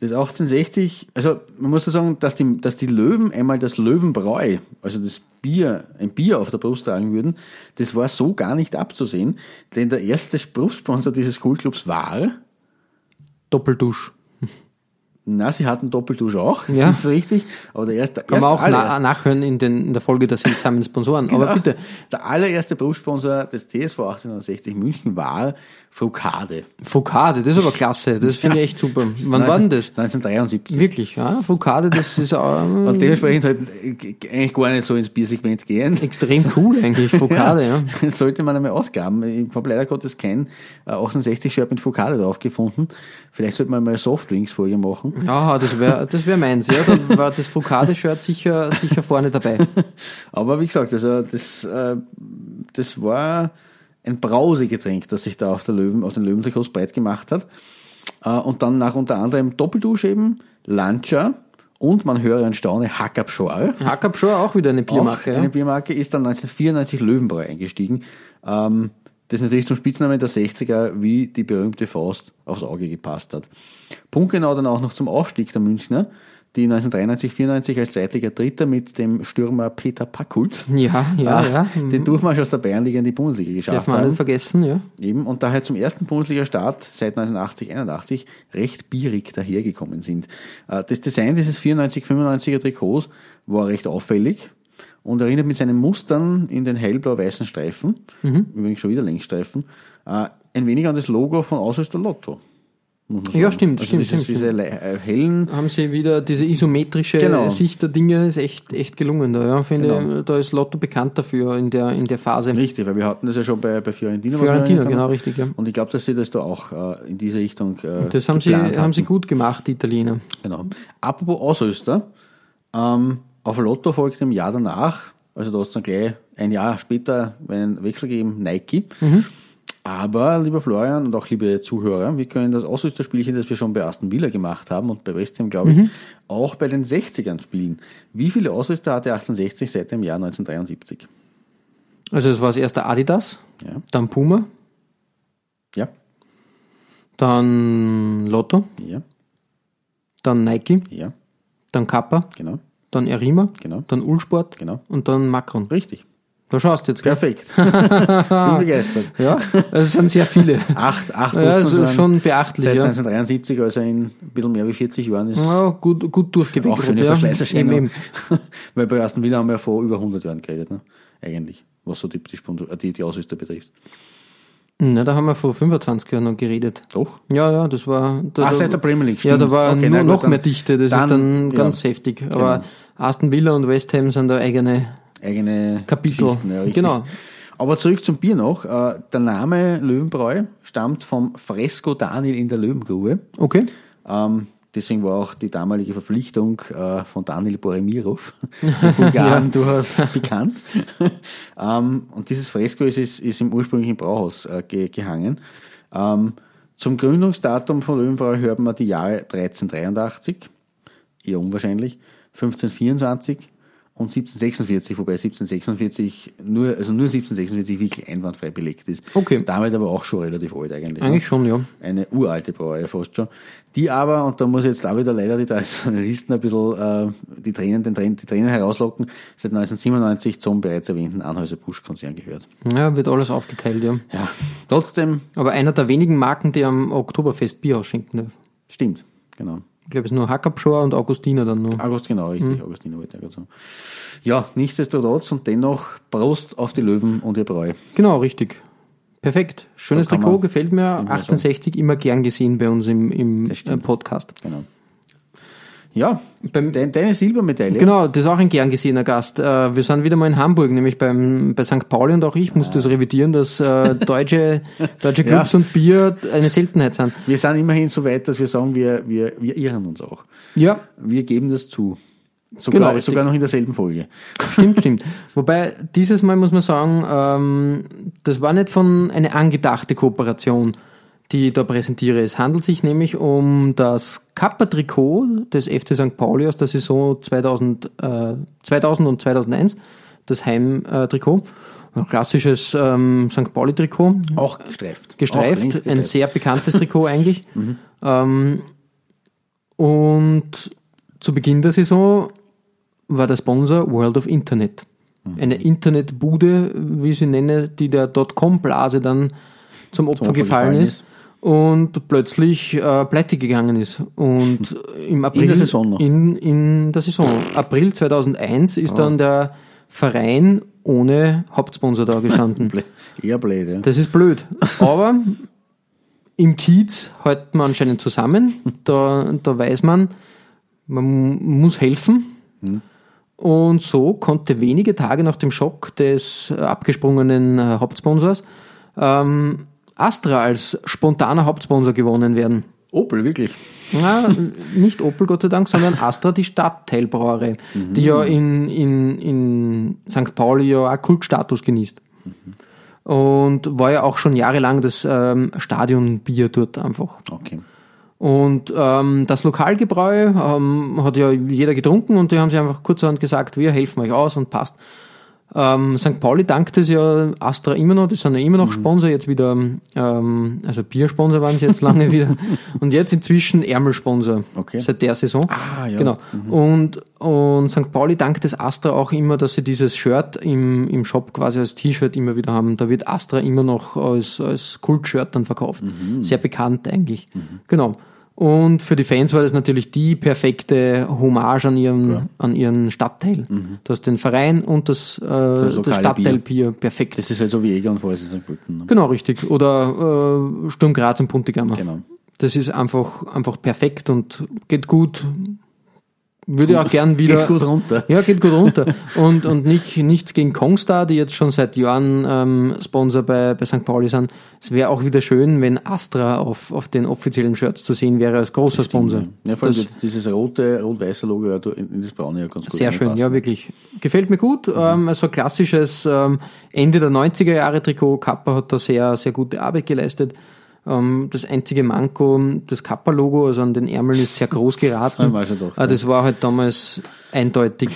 das 1860, also man muss ja sagen, dass die, dass die Löwen einmal das Löwenbräu, also das Bier, ein Bier auf der Brust tragen würden, das war so gar nicht abzusehen, denn der erste Brustsponsor dieses Kultclubs war, Doppeldusch. Na, sie hatten Doppeldusch auch, <laughs> Ja. das ist richtig, aber der erste, Kann man auch na nachhören in, den, in der Folge der seltsamen Sponsoren. Aber Ja, bitte. Der allererste Brustsponsor des TSV 1860 München war Frukade. Foucade, das ist aber klasse. Das finde ich echt super. Wann war denn das? 1973. Wirklich, ja. Foucade, das ist auch, Und dementsprechend halt äh, eigentlich gar nicht so ins Biersegment gehen. extrem cool eigentlich, <laughs> Foucade, ja. Das sollte man einmal ausgaben. Ich habe leider Gottes kein äh, 1860-Shirt mit Foucade drauf gefunden. Vielleicht sollte man mal Softdrinks-Folge machen. Ja, das wäre das wär meins, ja. Da war das Foucade-Shirt sicher, sicher vorne dabei. Aber wie gesagt, also das, äh, das war ein Brausegetränk, das sich da auf, der Löwen, auf den Löwentrikots breit gemacht hat. Äh, und dann nach unter anderem Doppeldusch eben, Lancia und man höre und staune, Hackabschor. Hackab schon auch wieder eine Biermarke, Auch eine ja. Biermarke ist dann 1994 Löwenbräu eingestiegen. Ähm, das natürlich zum Spitznamen der 60er wie die berühmte Faust aufs Auge gepasst hat. Punktgenau dann auch noch zum Aufstieg der Münchner, die 1993, 94 als Zweitliga Dritter mit dem Stürmer Peter Packult Ja, ja, ja. den Durchmarsch aus der Bayernliga in die Bundesliga geschafft Darf man haben. nicht vergessen, ja. Eben, und daher zum ersten Bundesliga-Start seit 1980, 81 recht bierig dahergekommen sind. Äh, Das Design dieses 94, 95er Trikots war recht auffällig und erinnert mit seinen Mustern in den hellblau-weißen Streifen, übrigens schon wieder Längsstreifen, äh, ein wenig an das Logo von Ausrüster Lotto. Ja, stimmt, also stimmt, dieses, stimmt, Diese äh, hellen, Haben sie wieder diese isometrische Genau. Sicht der Dinge, ist echt, echt gelungen da, ja. Finde, Genau. da ist Lotto bekannt dafür in der, in der Phase. richtig, weil wir hatten das ja schon bei, bei Fiorentina. Fiorentina, genau, richtig, ja. Und ich glaube, dass sie das da auch äh, in diese Richtung äh, Das haben sie, haben sie gut gemacht, die Italiener. Genau. Apropos Ausrüster, ähm, auf Lotto folgte im Jahr danach, also da hast du dann gleich ein Jahr später einen Wechsel gegeben, Nike. Aber, lieber Florian und auch liebe Zuhörer, wir können das Ausrüsterspielchen, das wir schon bei Aston Villa gemacht haben und bei West Ham, glaube ich, auch bei den 60ern spielen. Wie viele Ausrüster hatte 1860 seit dem Jahr 1973? Also es war das erste Adidas, Ja. dann Puma, Ja, dann Lotto, ja, dann Nike, ja, dann Kappa, genau, dann Erima, Genau. dann Ulsport genau. und dann Macron. Richtig. Da schaust du jetzt, gell? Perfekt. <laughs> Bin begeistert. Ja, also es sind sehr viele. Acht, acht Ja, also schon beachtlich, Seit ja. 1973, also in ein bisschen mehr wie 40 Jahren ist Ja, gut, gut durchgewickelt. auch schöne ja. Verschleißerscheinung. <laughs> Weil bei Aston Villa haben wir ja vor über 100 Jahren geredet, ne? eigentlich, was so die, die, die, die Ausrüster betrifft. Na, da haben wir vor 25 Jahren noch geredet. Doch? Ja, ja, das war. Da, Ah, da- seit der Premier League, Ja, da stimmt. war Okay, nur gut, noch dann- mehr Dichte, das dann, ist dann ja. ganz heftig. Aber Genau. Aston Villa und West Ham sind da eigene. Eigene Kapitel. Ja. Genau. Aber zurück zum Bier noch. Äh, Der Name Löwenbräu stammt vom Fresco Daniel in der Löwengrube. Okay. Ähm, deswegen war auch die damalige Verpflichtung äh, von Daniel Boremirov, <laughs> Bulgaren, <laughs> durchaus bekannt. <laughs> ähm, und dieses Fresko ist, ist, ist im ursprünglichen Brauhaus äh, ge, gehangen. Ähm, zum Gründungsdatum von Löwenbräu hört man die Jahre 1383, eher unwahrscheinlich, 1524 und 1746, wobei 1746 nur, also nur 1746 wirklich einwandfrei belegt ist. Okay. Damit aber auch schon relativ alt eigentlich. ne? Eigentlich schon, ja. eine uralte Brauerei fast schon, die aber, und da muss jetzt da wieder leider die Traditionalisten ein bisschen äh, die Tränen, den Tränen, die Tränen herauslocken, seit 1997 zum bereits erwähnten Anhäuser-Busch-Konzern gehört. Ja, wird alles aufgeteilt, ja. Ja, trotzdem Aber einer der wenigen Marken, die am Oktoberfest Bier ausschenken darf. stimmt, genau. Ich glaube, es ist nur Hackabschor und Augustiner dann noch. August, genau, Mhm. richtig, Augustiner wollte ich gerade sagen. Ja, nichtsdestotrotz und dennoch Prost auf die Löwen und ihr Bräu. Genau, richtig. Perfekt. Schönes Trikot, gefällt mir. immer 68 immer gern gesehen bei uns im, im äh, Podcast. Genau. Ja, Beim- de, deine Silbermedaille. Genau, das ist auch ein gern gesehener Gast. Äh, wir sind wieder mal in Hamburg, nämlich beim, bei St. Pauli und auch ich muss das revidieren, dass äh, deutsche, <laughs> deutsche Clubs Ja. und Bier eine Seltenheit sind. Wir sind immerhin so weit, dass wir sagen, wir, wir, wir irren uns auch. Ja, Wir geben das zu. Sogar, Genau, sogar noch in derselben Folge. stimmt, stimmt. <laughs> Wobei, dieses Mal muss man sagen, ähm, das war nicht von eine angedachte Kooperation, die ich da präsentiere. Es handelt sich nämlich um das Kappa-Trikot des FC St. Pauli aus der Saison 2000, äh, 2000 und 2001, das Heimtrikot. Ein klassisches ähm, St. Pauli-Trikot, Auch gestreift. Auch gestreift, links ein gestreift. sehr bekanntes Trikot <laughs> eigentlich. ähm, und zu Beginn der Saison war der Sponsor World of Internet. Eine Internetbude, wie ich sie nenne, die der Dotcom-Blase dann zum Opfer Opfer gefallen gefallen ist und plötzlich äh, pleite gegangen ist. Und <laughs> im April der Saison noch. In, in der Saison. April 2001 ist dann der Verein ohne Hauptsponsor da gestanden. <laughs> Eher blöd, ja. Das ist blöd. Aber im Kiez hält man anscheinend zusammen. <laughs> Da, da weiß man, man mu- muss helfen. Und so konnte wenige Tage nach dem Schock des abgesprungenen äh, Hauptsponsors ähm, Astra als spontaner Hauptsponsor gewonnen werden. Opel, wirklich. Na, nicht Opel, Gott sei Dank, sondern Astra, die Stadtteilbrauerei, die ja in, in, in St. Pauli ja auch Kultstatus genießt. Und war ja auch schon jahrelang das ähm, Stadionbier dort einfach. Okay. Und ähm, das Lokalgebräu ähm, hat ja jeder getrunken und die haben sich einfach kurzerhand gesagt, wir helfen euch aus und passt. Ähm, St. Pauli dankt es ja Astra immer noch, die sind ja immer Mhm. noch Sponsor, jetzt wieder, ähm, also Biersponsor waren sie jetzt lange <laughs> wieder. Und jetzt inzwischen Ärmelsponsor Okay. seit der Saison. Ah, ja. Genau. Und, und St. Pauli dankt es Astra auch immer, dass sie dieses Shirt im, im Shop quasi als T-Shirt immer wieder haben. Da wird Astra immer noch als, als Kult-Shirt dann verkauft. Mhm. Sehr bekannt eigentlich. Genau. Und für die Fans war das natürlich die perfekte Hommage an ihren, an ihren Stadtteil. Du hast den Verein und das, äh, das, Mhm. lokale Stadtteilbier perfekt. Das ist halt so wie Eger und Forst in St. Pölten. Ne? Genau, richtig. Oder äh, Sturm Graz und Puntigammer. Genau. Das ist einfach, einfach perfekt und geht gut. Würde ich auch gern wieder. Geht gut runter. Ja, geht gut runter. Und, und nicht, nichts gegen Kongstar, die jetzt schon seit Jahren ähm, Sponsor bei, bei St. Pauli sind. Es wäre auch wieder schön, wenn Astra auf, auf den offiziellen Shirts zu sehen wäre als großer Sponsor. Ja, vor allem Das- dieses rote, rot-weiße Logo ja in, in das braune ja ganz gut Sehr schön, ja, wirklich. Gefällt mir gut. Ähm, also klassisches ähm, Ende der 90er Jahre Trikot. Kappa hat da sehr, sehr gute Arbeit geleistet. Ähm, das einzige Manko, das Kappa-Logo, also an den Ärmeln, ist sehr groß geraten. haben wir schon Ah, das war halt damals eindeutig.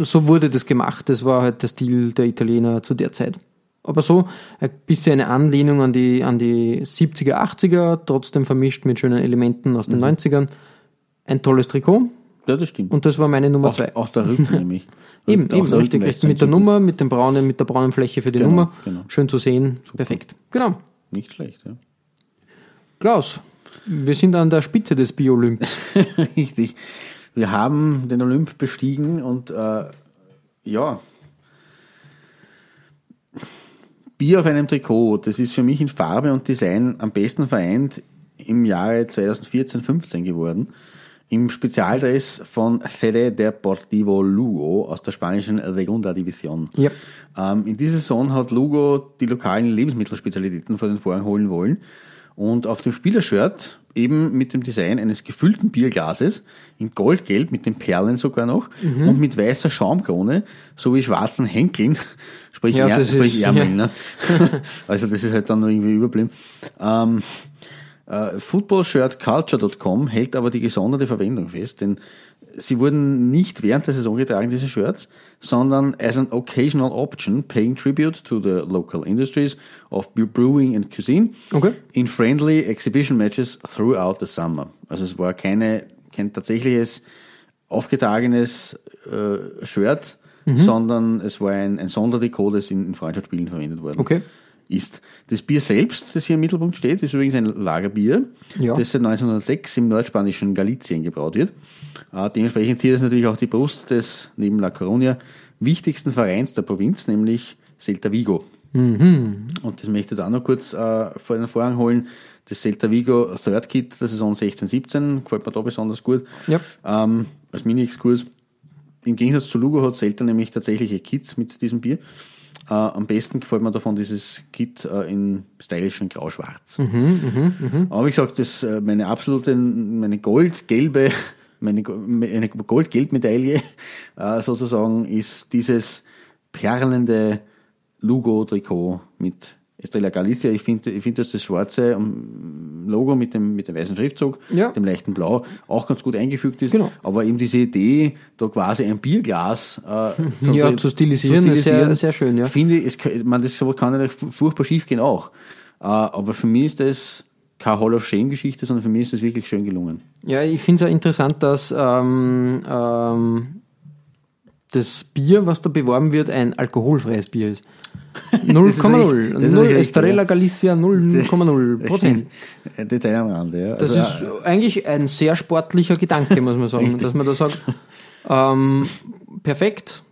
So wurde das gemacht. Das war halt der Stil der Italiener zu der Zeit. Aber so ein bisschen eine Anlehnung an die, an die 70er, 80er, trotzdem vermischt mit schönen Elementen aus Mhm. den 90ern. Ein tolles Trikot. Ja, das stimmt. Und das war meine Nummer auch, zwei. auch der Rücken nämlich. <laughs> Eben, eben, richtig, Mit der schon Nummer, mit dem braunen, mit der braunen Fläche für die Genau, Nummer. genau. Schön zu sehen. Perfekt. Genau. Nicht schlecht, ja. Klaus, wir sind an der Spitze des Bio-Olymps. <laughs> Richtig. Wir haben den Olymp bestiegen und äh, ja, Bier auf einem Trikot, das ist für mich in Farbe und Design am besten vereint im Jahre 2014-15 geworden. Im Spezialdress von Fede Deportivo Lugo aus der spanischen Segunda División. Ja. Ähm, in dieser Saison hat Lugo die lokalen Lebensmittelspezialitäten vor den Vorhang holen wollen. Und auf dem Spielershirt eben mit dem Design eines gefüllten Bierglases in Goldgelb mit den Perlen sogar noch Mhm. und mit weißer Schaumkrone sowie schwarzen Henkeln, <laughs> sprich, Ja, er, das sprich ist- Ärmeln. ja. Ne? <laughs> also das ist halt dann noch irgendwie überblieben. Ähm, äh, Footballshirtculture.com hält aber die gesonderte Verwendung fest, denn sie wurden nicht während der Saison getragen, diese Shirts, sondern as an occasional option, paying tribute to the local industries of brewing and cuisine Okay. in friendly exhibition matches throughout the summer. Also es war keine, kein tatsächliches aufgetragenes äh, Shirt, Mhm. sondern es war ein, ein Sondertrikot, das in, in Freundschaftsspielen verwendet worden Okay. Ist. Das Bier selbst, das hier im Mittelpunkt steht, ist übrigens ein Lagerbier, Ja. das seit 1906 im nordspanischen Galizien gebraut wird. Äh, dementsprechend zieht es natürlich auch die Brust des, neben La Coruña, wichtigsten Vereins der Provinz, nämlich Celta Vigo. Mhm. Und das möchte ich da auch noch kurz äh, vor den Vorhang holen. Das Celta Vigo Third Kit der Saison 16-17 gefällt mir da besonders gut. Ja. Ähm, als Mini-Exkurs. Im Gegensatz zu Lugo hat Celta nämlich tatsächliche Kits mit diesem Bier. Äh, am besten gefällt mir davon dieses Kit äh, in stylischen Grau-Schwarz. Aber wie gesagt, das, äh, meine absolute, meine goldgelbe, <laughs> meine, go- eine Goldgelbmedaille <laughs> äh, sozusagen ist dieses perlende Lugo-Trikot mit Estrella Galicia. Ich finde, ich finde, dass das schwarze ähm, Logo mit dem, mit dem weißen Schriftzug, Ja. dem leichten Blau, auch ganz gut eingefügt ist. Genau. Aber eben diese Idee, da quasi ein Bierglas äh, <laughs> so Ja, zu stilisieren, ist sehr- sehr schön, ja. Finde ich, es, man, das kann natürlich fu- furchtbar schief gehen auch. Äh, aber für mich ist das keine Hall of Shame Geschichte, sondern für mich ist das wirklich schön gelungen. Ja, ich finde es auch interessant, dass ähm, ähm, das Bier, was da beworben wird, ein alkoholfreies Bier ist. <laughs> 0,0. Das ist richtig- das ist Null richtig, Estrella. Galicia 0,0 Prozent. Detail am Rande, ja. Das Also, ist eigentlich ein sehr sportlicher Gedanke, muss man sagen, <laughs> dass man da sagt, ähm, perfekt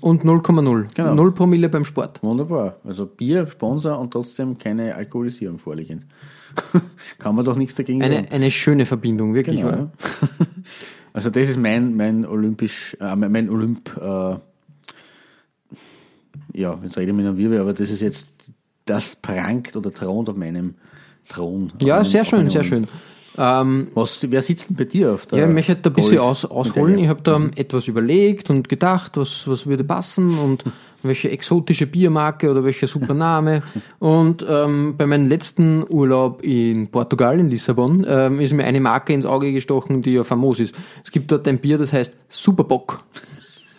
und 0,0. Genau. 0 Promille beim Sport. Wunderbar. Also Bier, Sponsor und trotzdem keine Alkoholisierung vorliegend. <laughs> Kann man doch nichts dagegen sagen. Eine, eine schöne Verbindung, wirklich Genau, ja. Also das ist mein, mein olympisch, äh, mein Olymp, äh, ja, jetzt rede ich mit einem Wirbel, aber das ist jetzt, das prangt oder thront auf meinem Thron. Ja, meinem- sehr schön, sehr schön. Ähm, Was, wer sitzt denn bei dir auf der ja, ich möchte da ein bisschen aus, ausholen. Ich habe da etwas überlegt und gedacht, was, was würde passen und <laughs> welche exotische Biermarke oder welcher super Name. Und ähm, bei meinem letzten Urlaub in Portugal, in Lissabon, ähm, ist mir eine Marke ins Auge gestochen, die ja famos ist. Es gibt dort ein Bier, das heißt Superbock.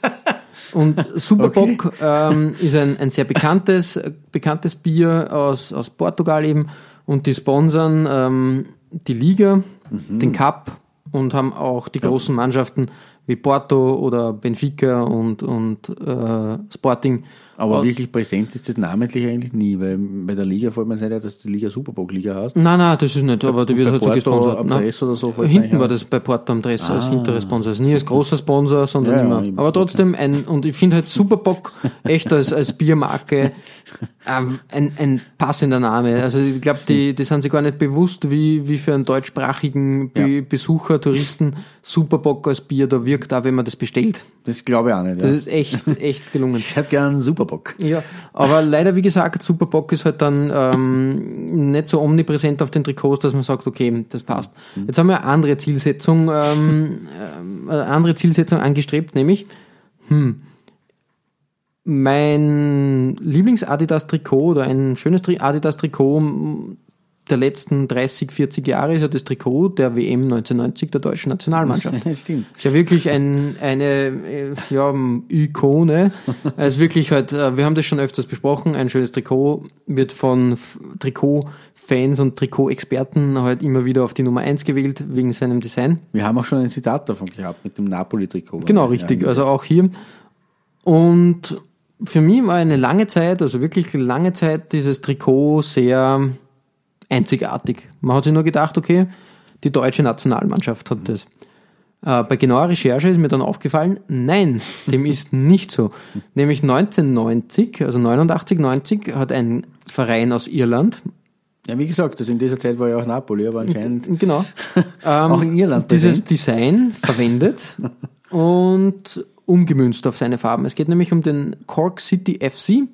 <laughs> Und <laughs> Superbock ähm, ist ein, ein sehr bekanntes, bekanntes Bier aus, aus Portugal eben. Und die sponsern ähm, die Liga, den Cup und haben auch die großen Mannschaften wie Porto oder Benfica und, und äh, Sporting. Aber wirklich präsent ist das namentlich eigentlich nie, weil bei der Liga fällt man nicht, dass die Liga Superbock-Liga heißt. Nein, nein, das ist nicht, aber die wird halt so gesponsert. am. Dress oder so Hinten war ein. das bei Porto am Dress als hintere Sponsor. Also nie als großer Sponsor, sondern Ja, ja, immer. eben, Aber trotzdem ein, und ich finde halt Superbock <laughs> echt als, als Biermarke ähm, ein, ein passender Name. Also ich glaube, die, die sind sich gar nicht bewusst, wie, wie für einen deutschsprachigen Be Ja. Besucher, Touristen Superbock als Bier da wirkt, auch wenn man das bestellt. Das glaube ich auch nicht. Das Ja. ist echt, echt gelungen. Ich hätte gern einen Superbock. Ja, aber leider, wie gesagt, Superbock ist halt dann ähm, nicht so omnipräsent auf den Trikots, dass man sagt, okay, das passt. Jetzt haben wir eine andere Zielsetzung, ähm, eine andere Zielsetzung angestrebt, nämlich, hm, mein Lieblings-Adidas-Trikot oder ein schönes Tri- Adidas-Trikot der letzten 30, 40 Jahre ist ja das Trikot der WM 1990 der deutschen Nationalmannschaft. <laughs> Stimmt. Ist ja wirklich ein, eine äh, ja, Ikone. Es ist wirklich halt, äh, wir haben das schon öfters besprochen, ein schönes Trikot wird von Trikotfans und Trikotexperten halt immer wieder auf die Nummer 1 gewählt, wegen seinem Design. Wir haben auch schon ein Zitat davon gehabt mit dem Napoli-Trikot. Genau, Ja, richtig. ja. Also auch hier. Und für mich war eine lange Zeit, also wirklich lange Zeit, dieses Trikot sehr einzigartig. Man hat sich nur gedacht, okay, die deutsche Nationalmannschaft hat das. Äh, bei genauer Recherche ist mir dann aufgefallen, nein, dem ist <laughs> nicht so. Nämlich 1990, also 89, 90, hat ein Verein aus Irland, ja, wie gesagt, also in dieser Zeit war ja auch Napoli, aber anscheinend <laughs> genau, <laughs> auch in Irland dieses präsent. Design verwendet und umgemünzt auf seine Farben. Es geht nämlich um den Cork City FC,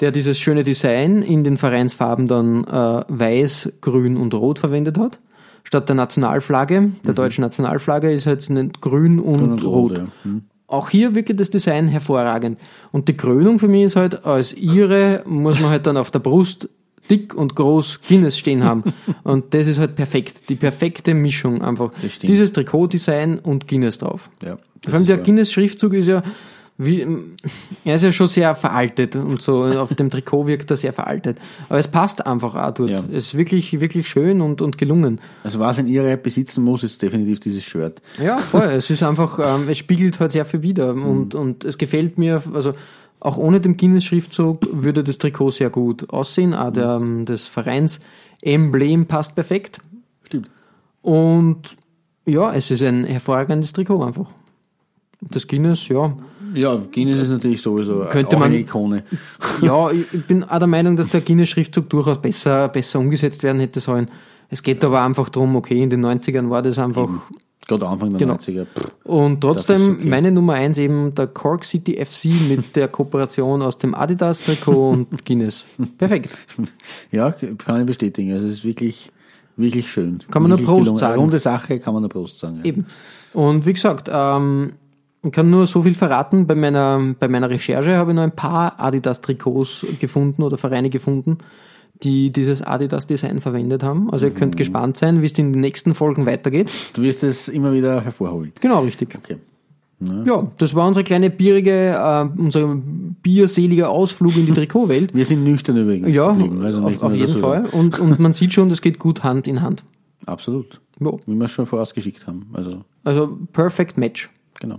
der dieses schöne Design in den Vereinsfarben dann äh, weiß, grün und rot verwendet hat. Statt der Nationalflagge, der deutschen Nationalflagge, ist jetzt nicht grün und, Mhm. und rot. rot, ja. Hm. Auch hier wirklich das Design hervorragend. Und die Krönung für mich ist halt, als ihre muss man halt dann auf der Brust dick und groß Guinness stehen haben. <laughs> Und das ist halt perfekt. Die perfekte Mischung einfach. Dieses Trikotdesign und Guinness drauf. Ja, Vor allem der. Guinness-Schriftzug ist ja, wie, er ist ja schon sehr veraltet und so. Auf dem Trikot wirkt er sehr veraltet. Aber es passt einfach auch dort. Ja. Es ist wirklich, wirklich schön und, und gelungen. Also was ein Ihre besitzen muss, ist definitiv dieses Shirt. Ja, voll. es ist einfach, ähm, es spiegelt halt sehr viel wider Mhm. und, und es gefällt mir, also auch ohne den Guinness-Schriftzug würde das Trikot sehr gut aussehen. Auch der, ähm, das Vereins-Emblem passt perfekt. Stimmt. Und ja, es ist ein hervorragendes Trikot einfach. Das Guinness, ja. Ja, Guinness ist natürlich sowieso Könnte man- eine Ikone. <laughs> Ja, ich bin auch der Meinung, dass der Guinness-Schriftzug durchaus besser, besser umgesetzt werden hätte sollen. Es geht aber einfach drum, okay, in den 90ern war das einfach. Gerade Anfang der Genau. 90er. Pff, Und trotzdem, okay. meine Nummer eins eben der Cork City FC mit der Kooperation aus dem Adidas-Trikot und <laughs> Guinness. Perfekt. Ja, kann ich bestätigen. Also es ist wirklich, wirklich schön. Kann man nur Prost gelungen. sagen. Eine runde Sache kann man nur Prost sagen. Ja. Eben. Und wie gesagt, ähm, ich kann nur so viel verraten. Bei meiner, bei meiner Recherche habe ich noch ein paar Adidas-Trikots gefunden oder Vereine gefunden, die dieses Adidas-Design verwendet haben. Also ihr Mhm. könnt gespannt sein, wie es in den nächsten Folgen weitergeht. Du wirst es immer wieder hervorholen. Genau, richtig. Okay. Ja, das war unsere kleine bierige, äh, unser bierseliger Ausflug in die <laughs> Trikotwelt. Wir sind nüchtern übrigens Ja. Also auf, auf jeden. Fall. Und, und man sieht schon, das geht gut Hand in Hand. Absolut. Ja, Wie wir es schon vorausgeschickt haben. Also, also perfect match. genau.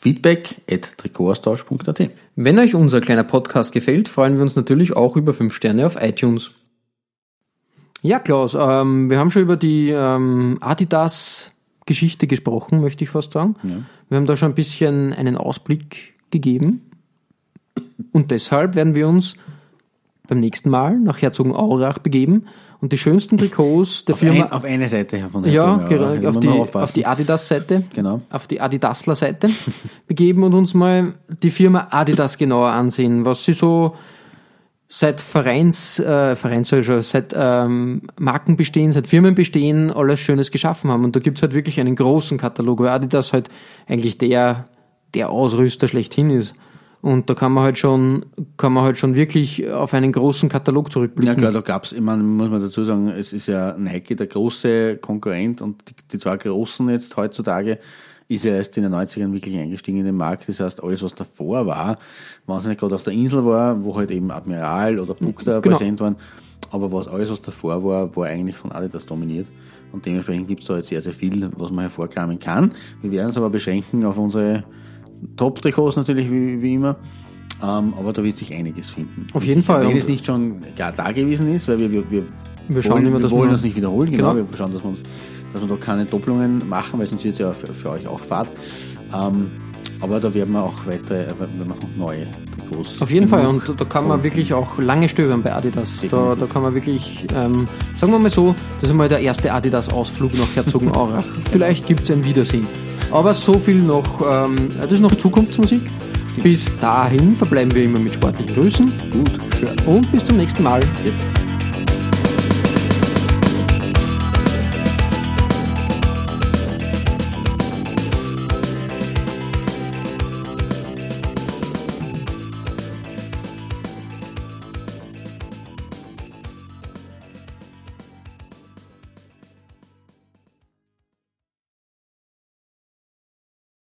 Feedback at Trikotaustausch.at Wenn euch unser kleiner Podcast gefällt, freuen wir uns natürlich auch über 5 Sterne auf iTunes. Ja, Klaus, ähm, wir haben schon über die ähm, Adidas-Geschichte gesprochen, möchte ich fast sagen. Wir haben da schon ein bisschen einen Ausblick gegeben. Und deshalb werden wir uns beim nächsten Mal nach Herzogenaurach begeben Und die schönsten Trikots der Auf, Firma. ein, auf eine Seite von der ja, aber da auf die, auf die Adidas-Seite, Genau. auf die Adidasler-Seite begeben und uns mal die Firma Adidas genauer ansehen, was sie so seit Vereins, äh, Vereins schon, seit ähm, Marken bestehen, seit Firmen bestehen, alles Schönes geschaffen haben. Und da gibt's halt wirklich einen großen Katalog, weil Adidas halt eigentlich der, der Ausrüster schlechthin ist. Und da kann man halt schon, kann man halt schon wirklich auf einen großen Katalog Ja zurückblicken. klar, da gab's, ich meine, muss man dazu sagen, es ist ja Nike der große Konkurrent und die, die zwei großen jetzt heutzutage ist ja erst in den 90ern wirklich eingestiegen in den Markt. Das heißt, alles, was davor war, wenn es nicht gerade auf der Insel war, wo halt eben Admiral oder Bukta Genau. präsent waren, aber was alles, was davor war, war eigentlich von Adidas dominiert. Und dementsprechend gibt's da jetzt sehr, sehr viel, was man hervorkramen kann. Wir werden es aber beschränken auf unsere Top-Trikots natürlich, wie, wie immer. Ähm, aber da wird sich einiges finden. Auf jeden Fall. Wenn es nicht schon gar da gewesen ist, weil wir, wir, wir, Wir schauen wollen, immer, wir wollen das nicht wiederholen, genau. Genau. Wir schauen, dass wir, uns, dass wir da keine Doppelungen machen, weil sonst wird es ja für, für euch auch Fahrt. Ähm, aber da werden wir auch weiter, äh, wir machen neue Trikots. Auf jeden Fall, und da kann man wirklich auch lange stöbern bei Adidas. Da, da kann man wirklich, ähm, sagen wir mal so, das ist mal der erste Adidas-Ausflug nach Herzogenaurach. <laughs> Vielleicht gibt es ein Wiedersehen. Aber so viel noch, ähm, das ist noch Zukunftsmusik. Bis dahin verbleiben wir immer mit sportlichen Grüßen Gut, schön. und bis zum nächsten Mal. Jetzt.